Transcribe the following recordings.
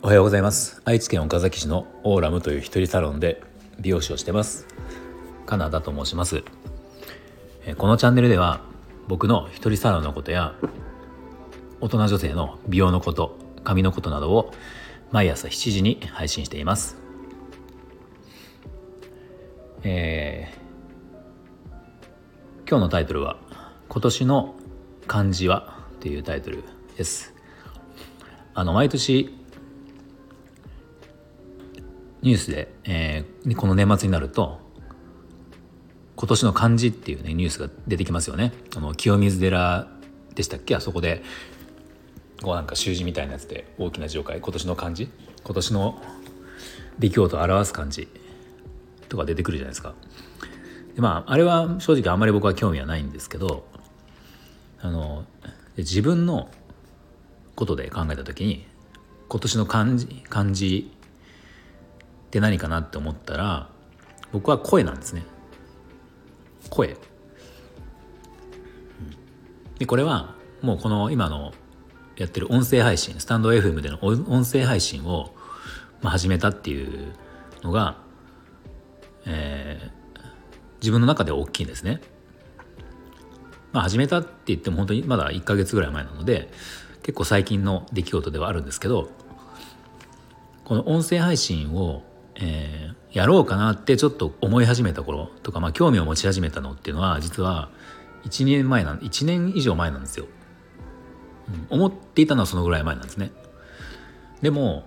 おはようございます。愛知県岡崎市のオーラムという一人サロンで美容師をしてます。カナダと申します。このチャンネルでは僕の一人サロンのことや大人女性の美容のこと髪のことなどを毎朝7時に配信しています。えー、今日のタイトルは「今年の漢字は?」というタイトルです。あの毎年ニュースで、えー、この年末になると今年の漢字っていうねニュースが出てきますよね。あの清水寺でしたっけ？あそこでこうなんか習字みたいなやつで大きな字を書い今年の漢字？今年の出来事を表す漢字とか出てくるじゃないですか。でまああれは正直あんまり僕は興味はないんですけどあの自分のことで考えた時に今年の漢字漢字って何かなって思ったら僕は声なんですね。声。でこれはもうこの今のやってる音声配信スタンド FM での音声配信を、まあ、始めたっていうのが、えー、自分の中で大きいんですね。まあ、始めたって言っても本当にまだ1ヶ月ぐらい前なので結構最近の出来事ではあるんですけどこの音声配信をえー、やろうかなってちょっと思い始めた頃とか、まあ、興味を持ち始めたのっていうのは実は1年前な1年以上前なんですよ、うん、思っていたのはそのぐらい前なんですね。でも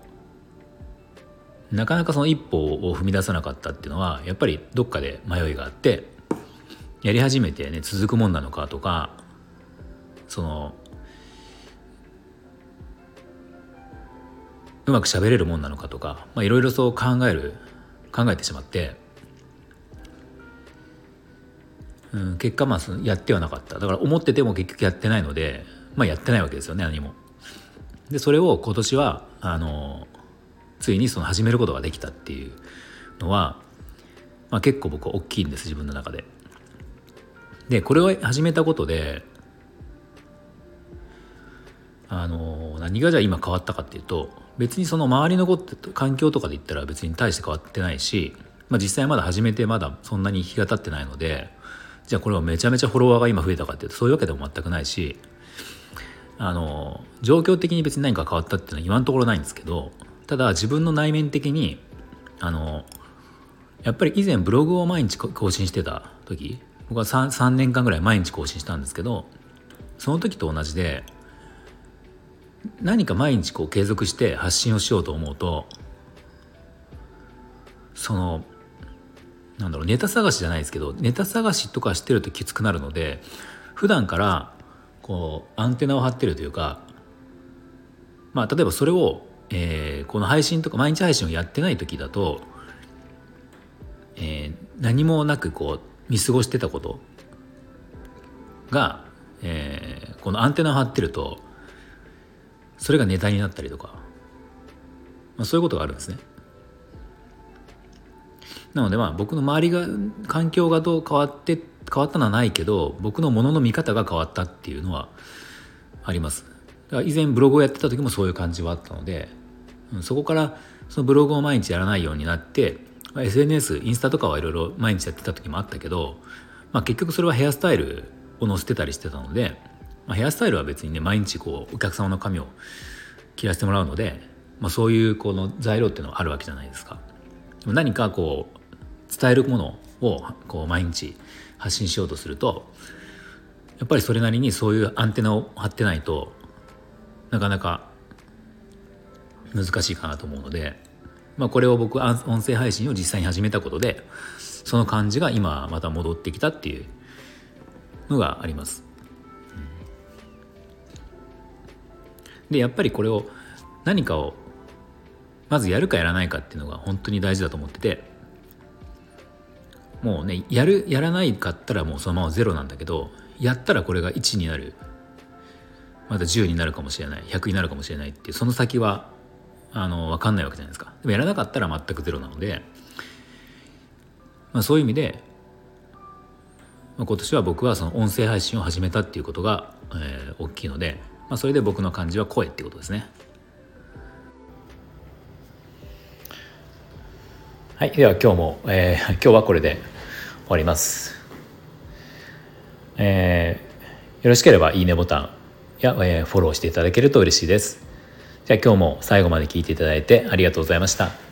なかなかその一歩を踏み出さなかったっていうのはやっぱりどっかで迷いがあってやり始めてね続くもんなのかとかそのうまく喋れるもんなのかとかいろいろそう考える考えてしまって、うん、結果まあやってはなかっただから思ってても結局やってないので、まあ、やってないわけですよね何も。でそれを今年はあのついにその始めることができたっていうのは、まあ、結構僕は大きいんです自分の中で。でこれを始めたことであの何がじゃあ今変わったかっていうと別にその周りのこと環境とかで言ったら別に大して変わってないし、まあ、実際まだ始めてまだそんなに日が経ってないのでじゃあこれはめちゃめちゃフォロワーが今増えたかっていうとそういうわけでも全くないしあの状況的に別に何か変わったっていうのは今のところないんですけどただ自分の内面的にあのやっぱり以前ブログを毎日更新してた時僕は 3, 3年間ぐらい毎日更新したんですけどその時と同じで何か毎日こう継続して発信をしようと思うとそのなんだろうネタ探しじゃないですけどネタ探しとかしてるときつくなるので普段からこうアンテナを張ってるというかまあ例えばそれを、えー、この配信とか毎日配信をやってない時だと、えー、何もなくこう見過ごしてたことが、えー、このアンテナを張ってるとそれがネタになったりとか、まあ、そういうことがあるんですね。なのでまあ僕の周りが環境がどう変わって変わったのはないけど僕のものの見方が変わったっていうのはあります。以前ブログをやってた時もそういう感じはあったので、そこからそのブログを毎日やらないようになって、SNS インスタとかはいろいろ毎日やってた時もあったけど、まあ、結局それはヘアスタイルを載せてたりしてたのでまあ、ヘアスタイルは別にね毎日こうお客様の髪を切らせてもらうので、まあ、そういうこの材料っていうのはあるわけじゃないですか。でも何かこう伝えるものをこう毎日発信しようとするとやっぱりそれなりにそういうアンテナを張ってないとなかなか難しいかなと思うので、まあ、これを僕音声配信を実際に始めたことでその感じが今また戻ってきたっていうのがあります。でやっぱりこれを何かをまずやるかやらないかっていうのが本当に大事だと思っててもうねやるやらないかったらもうそのままゼロなんだけどやったらこれが1になる。また10になるかもしれない。100になるかもしれないっていうその先はあの分かんないわけじゃないですか。でもやらなかったら全くゼロなので、まあ、そういう意味で、まあ、今年は僕はその音声配信を始めたっていうことが、えー、大きいのでまあ、それで僕の感じは声ってことですね。はいでは今日も、えー、今日はこれで終わります。えー、よろしければいいねボタンや、えー、フォローしていただけると嬉しいです。じゃあ今日も最後まで聞いていただいてありがとうございました。